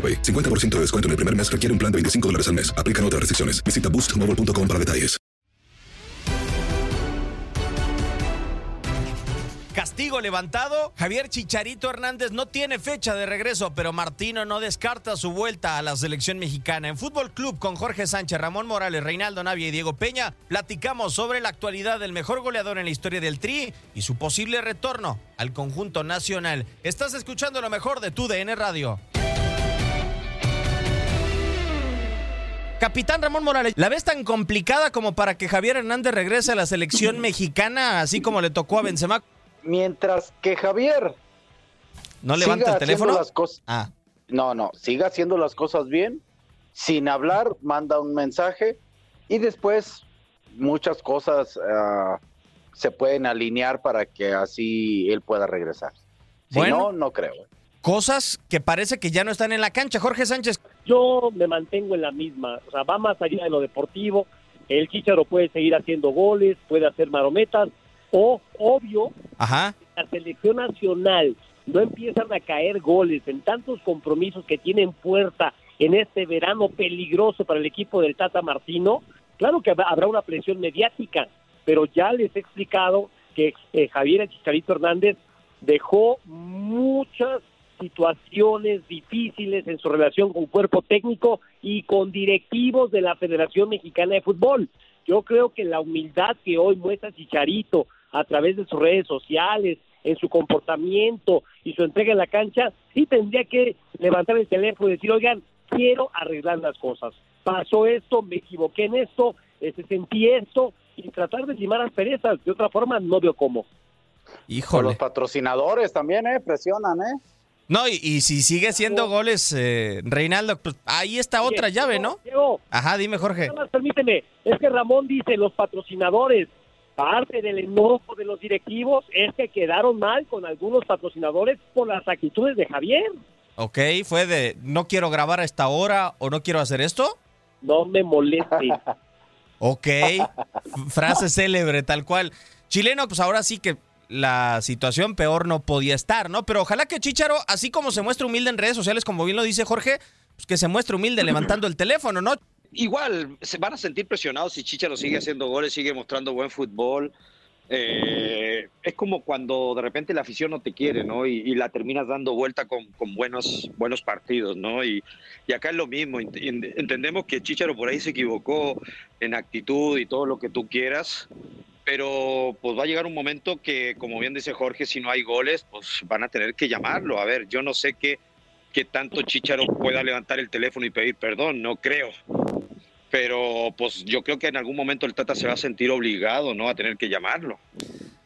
AroPay. 50% de descuento en el primer mes requiere un plan de 25 dólares al mes. Aplican otras restricciones. Visita boostmobile.com para detalles. Castigo levantado. Javier Chicharito Hernández no tiene fecha de regreso, pero Martino no descarta su vuelta a la selección mexicana. En Fútbol Club con Jorge Sánchez, Ramón Morales, Reinaldo Navia y Diego Peña, platicamos sobre la actualidad del mejor goleador en la historia del Tri y su posible retorno al conjunto nacional. Estás escuchando lo mejor de tu DN Radio. Capitán Ramón Morales, ¿la ves tan complicada como para que Javier Hernández regrese a la selección mexicana, así como le tocó a Benzema? Mientras que Javier ¿No levanta el teléfono? Las cosas, ah. No, no, siga haciendo las cosas bien, sin hablar, manda un mensaje y después muchas cosas uh, se pueden alinear para que así él pueda regresar. Si Bueno. no, no creo. Cosas que parece que ya no están en la cancha. Jorge Sánchez, Yo me mantengo en la misma, o sea, va más allá de lo deportivo. El Chicharo puede seguir haciendo goles, puede hacer marometas, o obvio, ajá, la selección nacional no empiezan a caer goles en tantos compromisos que tienen puerta en este verano peligroso para el equipo del Tata Martino, claro que habrá una presión mediática, pero ya les he explicado que eh, Javier Chicharito Hernández dejó muchas situaciones difíciles en su relación con cuerpo técnico y con directivos de la Federación Mexicana de Fútbol. Yo creo que la humildad que hoy muestra Chicharito a través de sus redes sociales, en su comportamiento y su entrega en la cancha, sí tendría que levantar el teléfono y decir, oigan, quiero arreglar las cosas. Pasó esto, me equivoqué en esto, este, sentí esto, y tratar de limar las perezas. De otra forma, no veo cómo. Con híjole. los patrocinadores también, ¿eh? Presionan, ¿eh? No, y, y si sigue haciendo goles, eh, Reinaldo, pues ahí está otra Oye, llave, ¿no? Diego, Ajá, dime, Jorge. Nada más permíteme, es que Ramón dice los patrocinadores, parte del enojo de los directivos es que quedaron mal con algunos patrocinadores por las actitudes de Javier. Ok, fue de no quiero grabar a esta hora o no quiero hacer esto. No me moleste. Ok, frase célebre, tal cual. Chileno, pues ahora sí que la situación peor no podía estar, ¿no? Pero ojalá que Chicharo, así como se muestra humilde en redes sociales, como bien lo dice Jorge, pues que se muestre humilde levantando el teléfono, ¿no? Igual, se van a sentir presionados si Chicharo sigue haciendo goles, sigue mostrando buen fútbol. Eh, es como cuando de repente la afición no te quiere, ¿no? Y, la terminas dando vuelta con, buenos, buenos partidos, ¿no? Y, y acá es lo mismo. Ent- ent- Entendemos que Chicharo por ahí se equivocó en actitud y todo lo que tú quieras, pero pues va a llegar un momento que, como bien dice Jorge, si no hay goles, pues van a tener que llamarlo. A ver, yo no sé qué, qué tanto Chicharo pueda levantar el teléfono y pedir perdón, no creo. pero pues yo creo que en algún momento el Tata se va a sentir obligado, ¿no? A tener que llamarlo.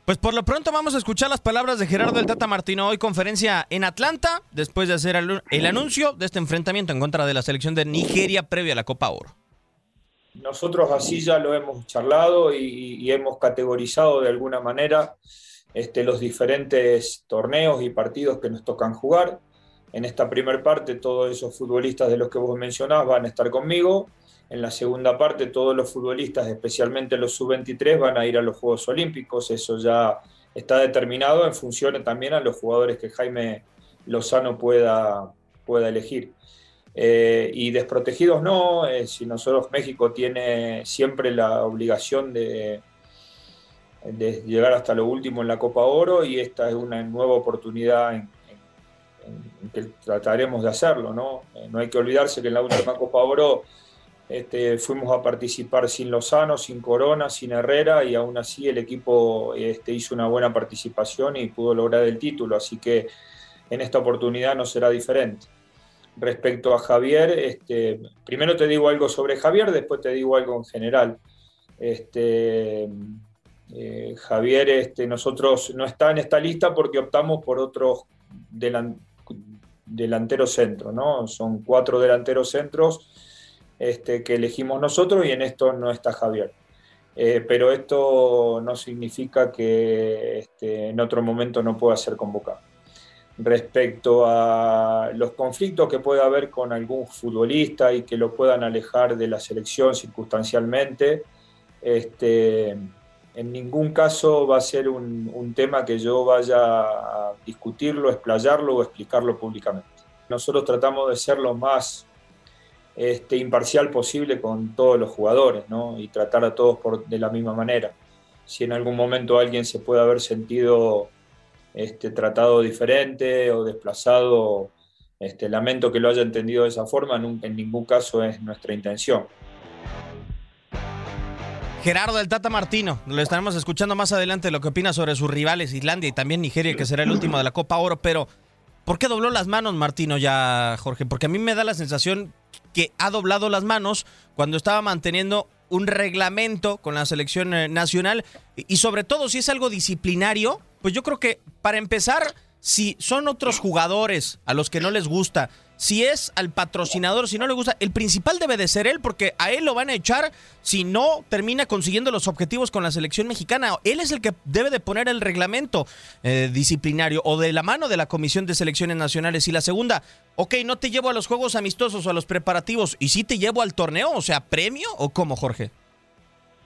Pues por lo pronto vamos a escuchar las palabras de Gerardo del Tata Martino hoy conferencia en Atlanta después de hacer el, el anuncio de este enfrentamiento en contra de la selección de Nigeria previo a la Copa Oro. Nosotros así ya lo hemos charlado y, y hemos categorizado de alguna manera este, los diferentes torneos y partidos que nos tocan jugar. En esta primera parte todos esos futbolistas de los que vos mencionás van a estar conmigo en la segunda parte, todos los futbolistas, especialmente los sub-23, van a ir a los Juegos Olímpicos. Eso ya está determinado en función también a los jugadores que Jaime Lozano pueda, pueda elegir. Eh, y desprotegidos no, eh, si nosotros México tiene siempre la obligación de, llegar hasta lo último en la Copa Oro y esta es una nueva oportunidad en que trataremos de hacerlo. ¿no? Eh, no hay que olvidarse que en la última Copa Oro este, fuimos a participar sin Lozano, sin Corona, sin Herrera y aún así el equipo este, hizo una buena participación y pudo lograr el título, así que en esta oportunidad no será diferente. Respecto a Javier, este, primero te digo algo sobre Javier, después te digo algo en general. Este, eh, Javier, este, nosotros no está en esta lista porque optamos por otros delan, delanteros centros, ¿no? Son cuatro delanteros centros este, que elegimos nosotros y en esto no está Javier. Eh, pero esto no significa que este, en otro momento no pueda ser convocado. Respecto a los conflictos que pueda haber con algún futbolista y que lo puedan alejar de la selección circunstancialmente, este, en ningún caso va a ser un, un tema que yo vaya a discutirlo, explayarlo o explicarlo públicamente. Nosotros tratamos de ser lo más este, imparcial posible con todos los jugadores ¿no? y tratar a todos por, de la misma manera. Si en algún momento alguien se puede haber sentido este, tratado diferente o desplazado, este, lamento que lo haya entendido de esa forma, en ningún caso es nuestra intención. Gerardo del Tata Martino, lo estaremos escuchando más adelante lo que opina sobre sus rivales Islandia y también Nigeria, que será el último de la Copa Oro, pero ¿por qué dobló las manos Martino ya, Jorge? Porque a mí me da la sensación que ha doblado las manos cuando estaba manteniendo un reglamento con la selección eh, nacional y sobre todo si es algo disciplinario, pues yo creo que para empezar, si son otros jugadores a los que no les gusta, si es al patrocinador, si no le gusta, el principal debe de ser él, porque a él lo van a echar si no termina consiguiendo los objetivos con la selección mexicana. Él es el que debe de poner el reglamento eh, disciplinario o de la mano de la Comisión de Selecciones Nacionales. Y la segunda, ok, no te llevo a los juegos amistosos o a los preparativos, y sí te llevo al torneo, o sea, premio o cómo, Jorge.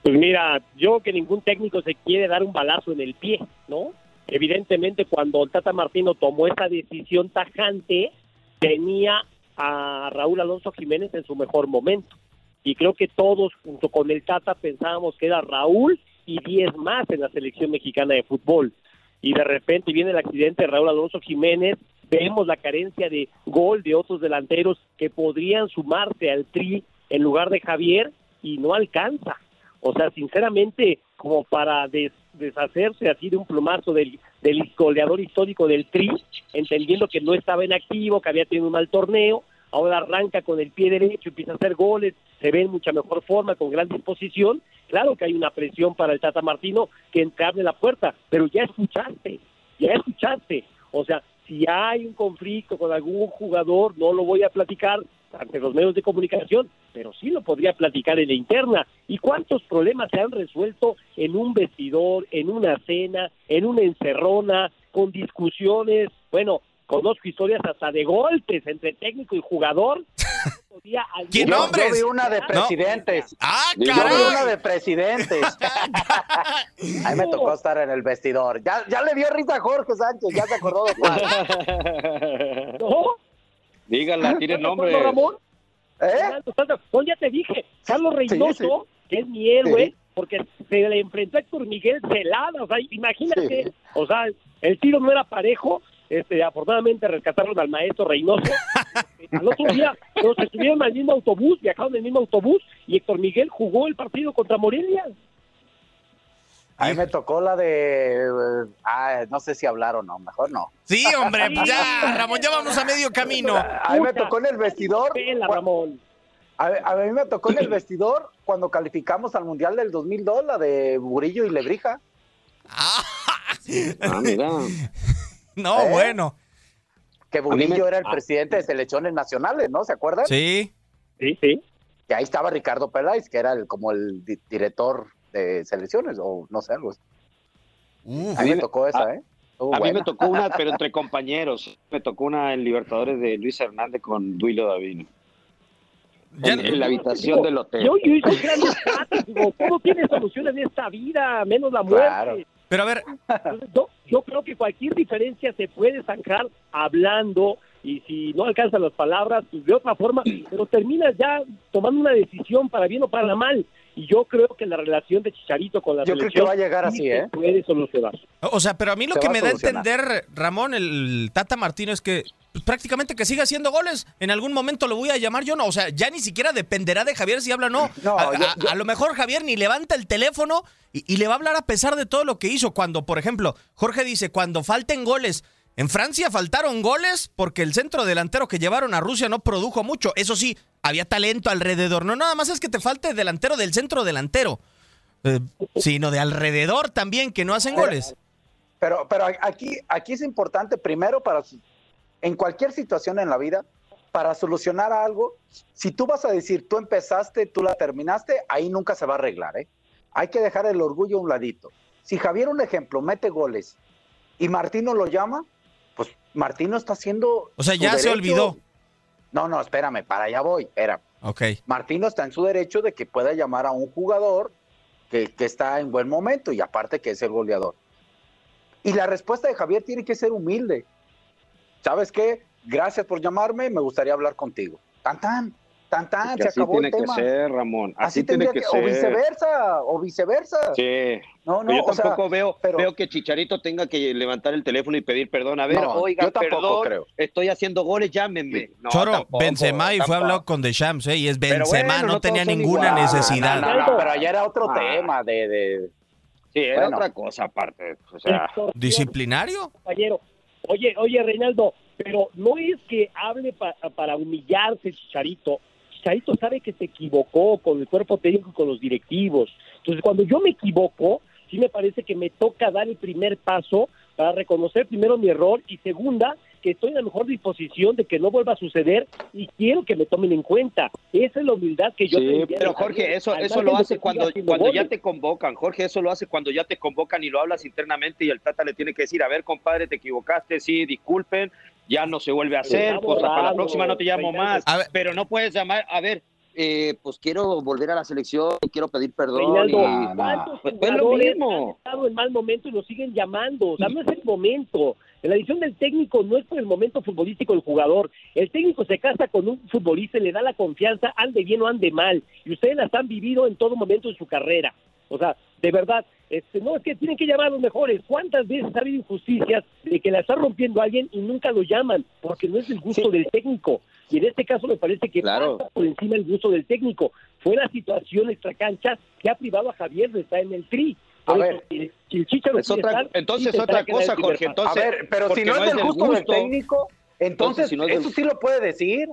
Pues mira, yo que ningún técnico se quiere dar un balazo en el pie, ¿no? Evidentemente, cuando el Tata Martino tomó esa decisión tajante, tenía a Raúl Alonso Jiménez en su mejor momento. Y creo que todos, junto con el Tata, pensábamos que era Raúl y 10 más en la selección mexicana de fútbol. Y de repente viene el accidente de Raúl Alonso Jiménez, vemos la carencia de gol de otros delanteros que podrían sumarse al tri en lugar de Javier y no alcanza. O sea, sinceramente, como para des, deshacerse así de un plumazo del, del goleador histórico del Tri, entendiendo que no estaba en activo, que había tenido un mal torneo, ahora arranca con el pie derecho, empieza a hacer goles, se ve en mucha mejor forma, con gran disposición. Claro que hay una presión para el Tata Martino que abre la puerta, pero ya escuchaste, ya escuchaste. O sea, si hay un conflicto con algún jugador, no lo voy a platicar ante los medios de comunicación, pero sí lo podría platicar en la interna. ¿Y cuántos problemas se han resuelto en un vestidor, en una cena, en una encerrona, con discusiones? Bueno, conozco historias hasta de golpes entre técnico y jugador. ¿Qué nombres? Yo vi una de presidentes. No. Ah, yo vi una de presidentes. a mí me tocó estar en el vestidor. Ya, ya le dio risa a Jorge Sánchez, ya se acordó de Juan. ¿No? Dígala, tiene nombre. Ramón? ¿Eh? Pues ya te dije, Carlos Reynoso, sí, sí. que es mi héroe, sí. porque se le enfrentó a Héctor Miguel Celada, o sea, imagínate, o sea, el tiro no era parejo, este, afortunadamente rescataron al maestro Reynoso. al otro día nos estuvieron en el mismo autobús, viajaron en el mismo autobús y Héctor Miguel jugó el partido contra Morelia. A mí me tocó la de. Ah, no sé si hablar o no, mejor no. Sí, hombre, ya, Ramón, ya vamos a medio camino. A mí me tocó en el vestidor. Pela, Ramón. A, mí me tocó en el vestidor cuando calificamos al Mundial del 2002, la de Burillo y Lebrija. Ah, mira. No, ¿Eh? bueno. Que Burillo era el presidente de selecciones nacionales, ¿no? ¿Se acuerdan? Sí. Sí, sí. Que ahí estaba Ricardo Peláez, que era el, como el di- director de selecciones, o no sé, algo así. a mí me tocó esa, ¿eh? Estuvo A mí me tocó una, pero entre compañeros. Me tocó una en Libertadores de Luis Hernández con Duilo Davino. En, en la habitación del hotel. Yo, yo hice grandes tratos, digo, todo tiene soluciones en esta vida, menos la muerte. Claro. Pero a ver, Entonces, yo, yo creo que cualquier diferencia se puede sacar hablando y si no alcanzan las palabras, pues de otra forma, pero terminas ya tomando una decisión para bien o para mal. Y yo creo que la relación de Chicharito con la Yo creo que selección va a llegar sí así, ¿eh? puede solucionar. o sea, pero a mí lo Se que me da a entender, Ramón, el Tata Martino, es que pues, prácticamente que siga haciendo goles. En algún momento lo voy a llamar yo, no. O sea, ya ni siquiera dependerá de Javier si habla o no. No, a, yo- a- yo- a lo mejor Javier ni levanta el teléfono y, y le va a hablar a pesar de todo lo que hizo. Cuando, por ejemplo, Jorge dice, cuando falten goles. En Francia faltaron goles porque el centro delantero que llevaron a Rusia no produjo mucho. Eso sí, había talento alrededor. No nada más es que te falte delantero del centro delantero, eh, sino de alrededor también que no hacen goles. Pero, pero aquí, aquí es importante primero para en cualquier situación en la vida, para solucionar algo, si tú vas a decir, tú empezaste, tú la terminaste, ahí nunca se va a arreglar, ¿eh? Hay que dejar el orgullo a un ladito. Si Javier, un ejemplo, mete goles y Martino lo llama, pues Martino está haciendo... O sea, ya se olvidó. No, no, espérame, para allá voy, espera. Ok. Martino está en su derecho de que pueda llamar a un jugador que, que está en buen momento y aparte que es el goleador. Y la respuesta de Javier tiene que ser humilde. ¿Sabes qué? Gracias por llamarme, me gustaría hablar contigo. Tan tan, tan tan, se así acabó tiene el que ser, Ramón. Así, Así, tiene que, que, o ser. viceversa, o viceversa. Sí. No, no, yo o sea, tampoco veo, pero- veo que Chicharito tenga que levantar el teléfono y pedir perdón. A ver, No, oiga, yo tampoco perdón, creo. estoy haciendo goles, llámenme. No, Choro, tampoco, Benzema y fue hablado con Deschamps, ¿eh? Y es Benzema, bueno, no, no tenía ninguna necesidad. No, no, no, pero ayer era otro Ah. tema de, de- Sí, era Bueno. otra cosa aparte. O sea, ¿Disciplinario? compañero. Oye, oye, Reinaldo, pero no es que hable pa- para humillarse Chicharito. Chicharito sabe que se equivocó con el cuerpo técnico y con los directivos. Entonces, cuando yo me equivoco, sí me parece que me toca dar el primer paso para reconocer primero mi error y segunda, que estoy en la mejor disposición de que no vuelva a suceder y quiero que me tomen en cuenta. Esa es la humildad que yo Sí, pero Jorge, eso, eso lo hace cuando, cuando ya te convocan. Jorge, eso lo hace cuando ya te convocan y lo hablas internamente y el Tata le tiene que decir, a ver, compadre, te equivocaste, sí, disculpen, ya no se vuelve a hacer, pues para la próxima no te llamo más. Pero no puedes llamar, a ver, eh, pues quiero volver a la selección, quiero pedir perdón. Reinaldo, y- ¿cuántos Pues, pues lo jugadores mismo. han estado en mal momento y lo siguen llamando? O sea, no es el momento. La decisión del técnico no es por el momento futbolístico del jugador. El técnico se casa con un futbolista y le da la confianza, ande bien o ande mal. Y ustedes las han vivido en todo momento de su carrera. O sea, de verdad, este, no es que tienen que llamar a los mejores. ¿Cuántas veces ha habido injusticias de que la está rompiendo alguien y nunca lo llaman? Porque no es el gusto del técnico. Y en este caso me parece que Claro. pasa por encima el gusto del técnico. Fue la situación extracancha que ha privado a Javier de estar en el tri. A ver. el Chicharo Es otra- estar, entonces sí otra cosa, el Jorge, entonces- a ver, pero si no, no es del gusto, del técnico, entonces, si no es del- eso sí lo puede decir.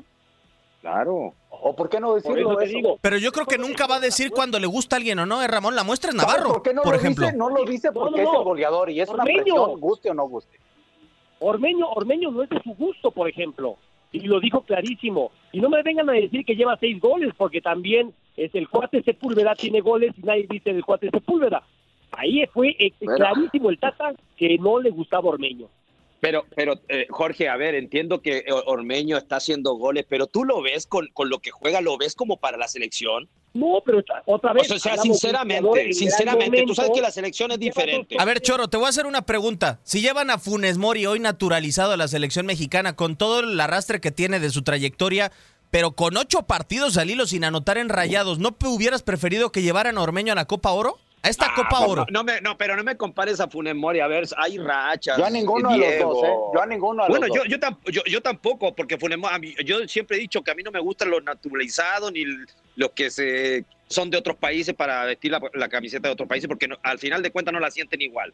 Claro. ¿O por qué no Por decirlo eso te eso? digo, Pero yo creo que nunca va a decir cuando le gusta a alguien o no, ¿eh, Ramón? La muestra es ¿Sabe Navarro, ¿Por qué no por lo ejemplo. dice? No lo dice No, porque no, es el goleador y es una Ormeño. presión, guste o no guste. Ormeño, Ormeño no es de su gusto, por ejemplo. Y lo dijo clarísimo. Y no me vengan a decir que lleva seis goles, porque también es el cuate Sepúlveda tiene goles y nadie dice del cuate Sepúlveda. Ahí fue eh, clarísimo el Tata que no le gustaba Ormeño. Pero, pero eh, Jorge, a ver, entiendo que eh, Ormeño está haciendo goles, pero tú lo ves con, con lo que juega, lo ves como para la selección. No, pero otra O vez. sea, un jugador sinceramente, en sinceramente, tú sabes que la selección es diferente. A ver, Choro, te voy a hacer una pregunta. Si llevan a Funes Mori hoy naturalizado a la selección mexicana con todo el arrastre que tiene de su trayectoria, pero con ocho partidos al hilo sin anotar en rayados, ¿no hubieras preferido que llevaran a Ormeño a la Copa Oro? A esta Ah, Copa no, Oro. No, me, no, pero no me compares a Funes Mori. A ver, hay rachas. Yo a ninguno de los Diego. dos, ¿eh? Yo a ninguno de Bueno, los yo, dos. yo, tam- yo, yo tampoco, porque Funes Mori, a mí- yo siempre he dicho que a mí no me gustan los naturalizados ni los que se son de otros países para vestir la, la camiseta de otros países, porque no- al final de cuentas no la sienten igual.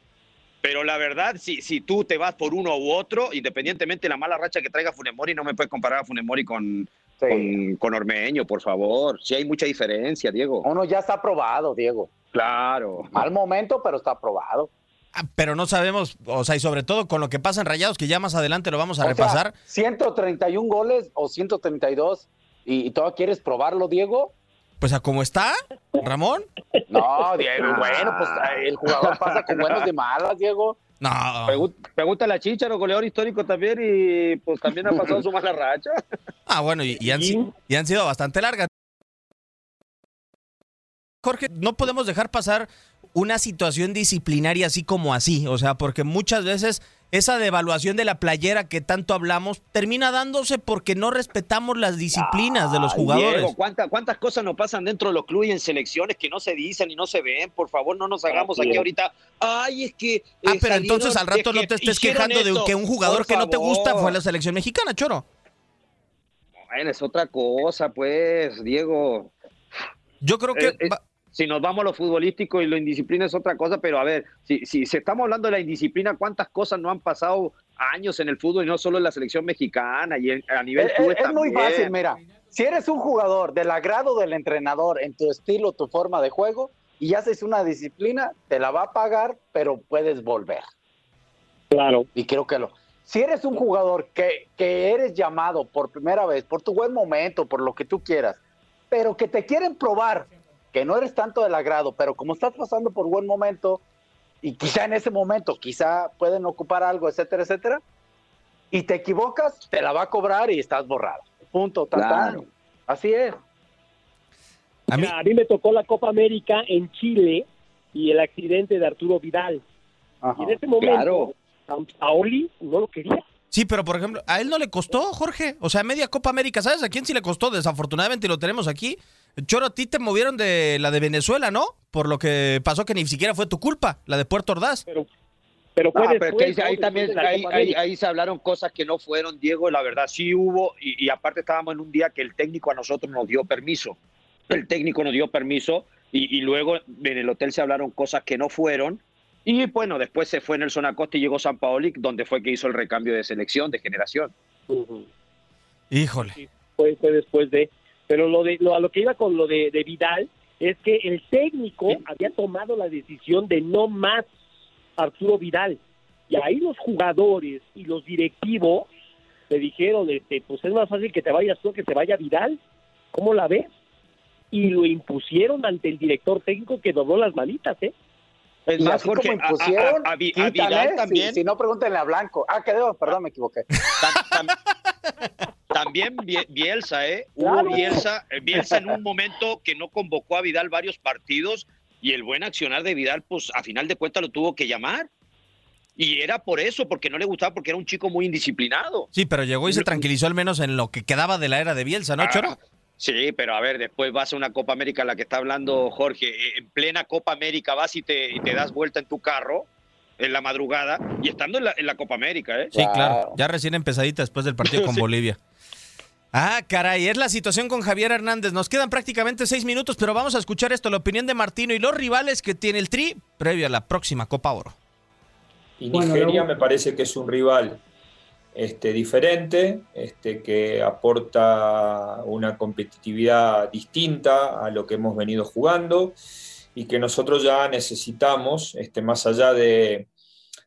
Pero la verdad, si, si tú te vas por uno u otro, independientemente de la mala racha que traiga Funes Mori, no me puedes comparar a Funes Mori con, con, con Ormeño, por favor. Sí hay mucha diferencia, Diego. Uno ya está aprobado, Diego. Claro. Mal momento, pero está aprobado. Ah, pero no sabemos, o sea, y sobre todo con lo que pasa en Rayados, que ya más adelante lo vamos a O sea, repasar. 131 goles o 132 y, y todavía quieres probarlo, Diego. Pues a cómo está, Ramón. No, Diego, bueno, pues el jugador pasa con buenos de malas, Diego. No. Pregunta a Chicharo, goleador histórico también, y pues también ha pasado su mala racha. Ah, bueno, y, y han, y han sido bastante largas. Jorge, no podemos dejar pasar una situación disciplinaria así como así, o sea, porque muchas veces esa devaluación de la playera que tanto hablamos termina dándose porque no respetamos las disciplinas de los jugadores. Diego, ¿cuánta- ¿cuántas cosas nos pasan dentro de los clubes y en selecciones que no se dicen y no se ven? Por favor, no nos hagamos aquí ahorita. Ay, es que. Ah, eh, pero salieron, entonces al rato es no te estés quejando de que un jugador que no te gusta fue la selección mexicana, Choro. Bueno, es otra cosa, pues, Diego. Yo creo que. Eh, eh, si nos vamos a lo futbolístico y lo indisciplina es otra cosa, pero a ver, si, si, si estamos hablando de la indisciplina, ¿cuántas cosas no han pasado años en el fútbol y no solo en la selección mexicana y en- a nivel Es, clubes es muy fácil, mira. Si eres un jugador del agrado del entrenador en tu estilo, tu forma de juego, y haces una disciplina, te la va a pagar, pero puedes volver. Claro. Y creo que lo. Si eres un jugador que, que eres llamado por primera vez, por tu buen momento, por lo que tú quieras, pero que te quieren probar que no eres tanto del agrado, pero como estás pasando por buen momento, y quizá en ese momento, quizá pueden ocupar algo, etcétera, etcétera, y te equivocas, te la va a cobrar y estás borrado. Punto, tan, tan. Claro. Así es. A mí, a mí me tocó la Copa América en Chile y el accidente de Arturo Vidal. Y en ese momento, San Paoli no lo quería. Sí, pero por ejemplo, a él no le costó, Jorge. O sea, media Copa América, ¿sabes a quién sí le costó? Desafortunadamente lo tenemos aquí. Choro, a ti te movieron de la de Venezuela, ¿no? Por lo que pasó que ni siquiera fue tu culpa, la de Puerto Ordaz. Pero, pero Ah, pero es que ahí, también ahí, ahí- ahí se hablaron cosas que no fueron, Diego, la verdad sí hubo, y, y aparte estábamos en un día que el técnico a nosotros nos dio permiso. El técnico nos dio permiso y, y luego en el hotel se hablaron cosas que no fueron. Y bueno, después se fue Nelson Acosta y llegó San Paoli, donde fue que hizo el recambio de selección, de generación. Híjole. Fue, fue después de. Pero lo de lo, a lo que iba con lo de, de Vidal es que el técnico había tomado la decisión de no más Arturo Vidal. Y ahí los jugadores y los directivos le dijeron, este, pues es más fácil que te vayas tú que se vaya Vidal. ¿Cómo la ves? Y lo impusieron ante el director técnico que dobló las manitas, ¿eh? Es Y más, a- impusieron, a- a Vi- a quítale, Vidal si- también. Si, no, pregúntenle a Blanco. Ah, quedó, perdón, me equivoqué. También Bie- Bielsa, ¿eh? Claro. Hubo Bielsa, eh, Bielsa en un momento que no convocó a Vidal varios partidos y el buen accionar de Vidal, pues a final de cuentas lo tuvo que llamar. Y era por eso, porque no le gustaba, porque era un chico muy indisciplinado. Sí, pero llegó y se tranquilizó al menos en lo que quedaba de la era de Bielsa, ¿no, Choro? Sí, pero a ver, después vas a una Copa América, la que está hablando Jorge, eh, en plena Copa América vas y te, y te das vuelta en tu carro en la madrugada y estando en la, en la Copa América, ¿eh? Sí, claro. Ya recién empezadita después del partido con Sí. Bolivia. Ah, caray, es la situación con Javier Hernández. Nos quedan prácticamente seis minutos, pero vamos a escuchar esto, la opinión de Martino y los rivales que tiene el Tri previo a la próxima Copa Oro. Y Nigeria me parece que es un rival este, diferente, este, que aporta una competitividad distinta a lo que hemos venido jugando y que nosotros ya necesitamos, este, más allá de,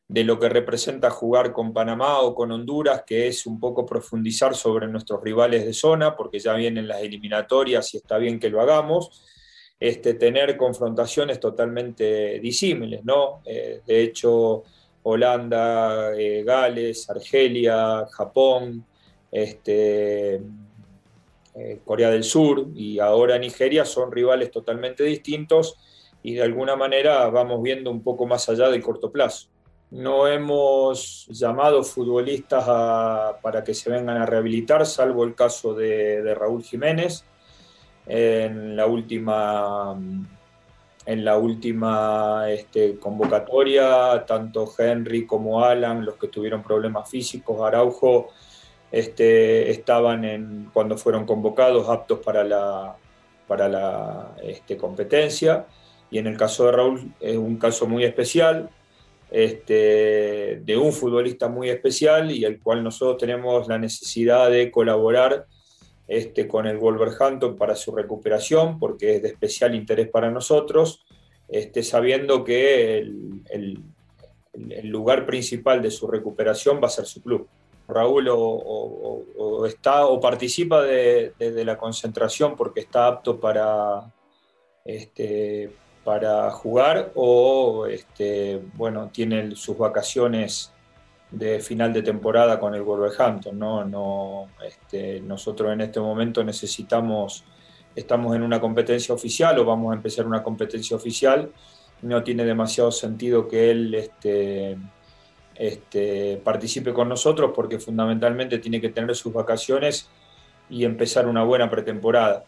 de lo que representa jugar con Panamá o con Honduras, que es un poco profundizar sobre nuestros rivales de zona, porque ya vienen las eliminatorias y está bien que lo hagamos, este, tener confrontaciones totalmente disímiles, ¿no? Eh, de hecho, Holanda, eh, Gales, Argelia, Japón, este, eh, Corea del Sur y ahora Nigeria son rivales totalmente distintos y de alguna manera vamos viendo un poco más allá del corto plazo. No hemos llamado futbolistas a- para que se vengan a rehabilitar, salvo el caso de, Raúl Jiménez. En la última, en la última este, convocatoria, tanto Henry como Alan, los que tuvieron problemas físicos, Araujo, este, estaban en, cuando fueron convocados aptos para la, para la este, competencia. Y en el caso de Raúl es un caso muy especial, este, de un futbolista muy especial y el cual nosotros tenemos la necesidad de colaborar este, con el Wolverhampton para su recuperación, porque es de especial interés para nosotros, este, sabiendo que el, lugar principal de su recuperación va a ser su club. Raúl o, está, o participa de, la concentración porque está apto para, este, para jugar o este, bueno, tiene sus vacaciones de final de temporada con el Wolverhampton. ¿no? No, este, nosotros en este momento necesitamos, estamos en una competencia oficial o vamos a empezar una competencia oficial. No tiene demasiado sentido que él este, este, participe con nosotros porque fundamentalmente tiene que tener sus vacaciones y empezar una buena pretemporada.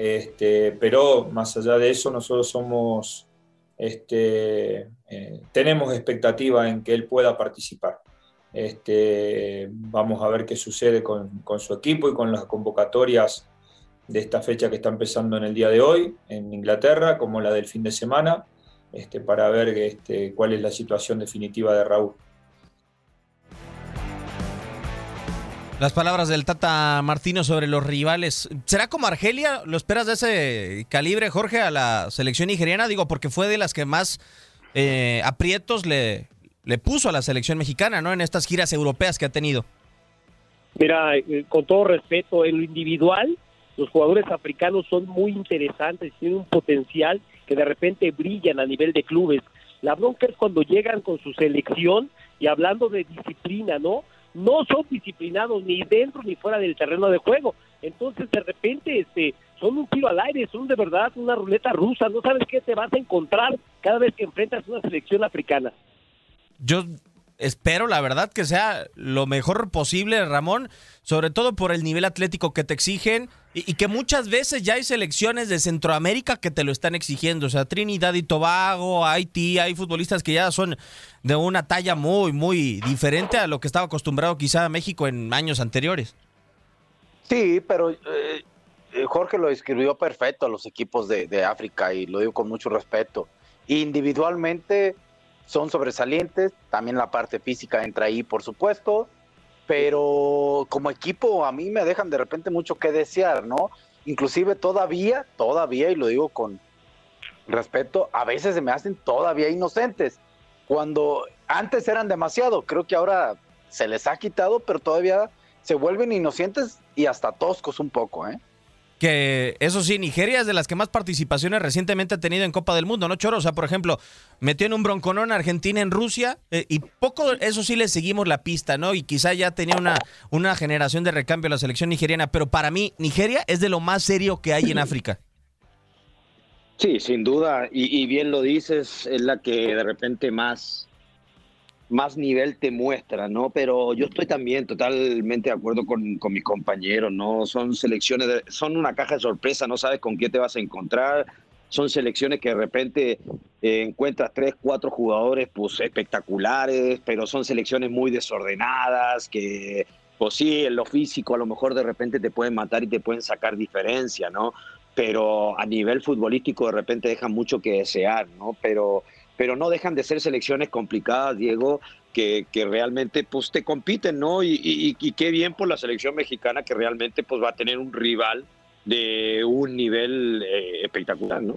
Este, pero más allá de eso, nosotros somos, este, eh, tenemos expectativa en que él pueda participar. Este, vamos a ver qué sucede con, su equipo y con las convocatorias de esta fecha que está empezando en el día de hoy en Inglaterra, como la del fin de semana, este, para ver cuál es la situación definitiva de Raúl. Las palabras del Tata Martino sobre los rivales. ¿Será como Argelia? ¿Lo esperas de ese calibre, Jorge, a la selección nigeriana? Digo, porque fue de las que más eh, aprietos le, le puso a la selección mexicana, ¿no? En estas giras europeas que ha tenido. Mira, eh, con todo respeto, en lo individual, los jugadores africanos son muy interesantes, tienen un potencial que de repente brillan a nivel de clubes. La bronca es cuando llegan con su selección y hablando de disciplina, ¿no? No son disciplinados ni dentro ni fuera del terreno de juego. Entonces, de repente, este, son un tiro al aire, son de verdad una ruleta rusa. No sabes qué te vas a encontrar cada vez que enfrentas una selección africana yo espero, la verdad, que sea lo mejor posible, Ramón, sobre todo por el nivel atlético que te exigen y, que muchas veces ya hay selecciones de Centroamérica que te lo están exigiendo. O sea, Trinidad y Tobago, Haití, hay futbolistas que ya son de una talla muy, muy diferente a lo que estaba acostumbrado quizá México en años anteriores. Sí, pero eh, eh, Jorge lo describió perfecto a los equipos de, de África y lo digo con mucho respeto. Individualmente son sobresalientes, también la parte física entra ahí, por supuesto, pero como equipo a mí me dejan de repente mucho que desear, ¿no? Inclusive todavía, todavía, y lo digo con respeto, a veces se me hacen todavía inocentes, cuando antes eran demasiado, creo que ahora se les ha quitado, pero todavía se vuelven inocentes y hasta toscos un poco, ¿eh? Que eso sí, Nigeria es de las que más participaciones recientemente ha tenido en Copa del Mundo, ¿no, Choro? O sea, por ejemplo, metió en un bronconón a Argentina en Rusia eh, y poco, eso sí le seguimos la pista, ¿no? Y quizá ya tenía una, una generación de recambio la selección nigeriana, pero para mí, Nigeria es de lo más serio que hay en África. Sí, sin duda, y bien lo dices, es la que de repente más más nivel te muestra, ¿no? Pero yo estoy también totalmente de acuerdo con, con mis compañeros, ¿no? Son selecciones, son una caja de sorpresa, no sabes con qué te vas a encontrar. Son selecciones que de repente eh, encuentras tres, cuatro jugadores pues espectaculares, pero son selecciones muy desordenadas, que pues sí, en lo físico a lo mejor de repente te pueden matar y te pueden sacar diferencia, ¿no? Pero a nivel futbolístico de repente dejan mucho que desear, ¿no? Pero pero no dejan de ser selecciones complicadas, Diego, que, que realmente pues te compiten, ¿no? Y, qué bien por la selección mexicana que realmente pues va a tener un rival de un nivel eh, espectacular, ¿no?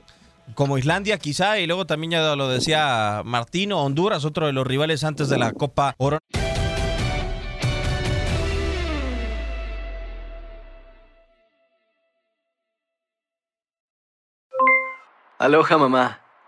Como Islandia quizá, y luego también ya lo decía Martino, Honduras, otro de los rivales antes de la Copa Oro. Aloha mamá,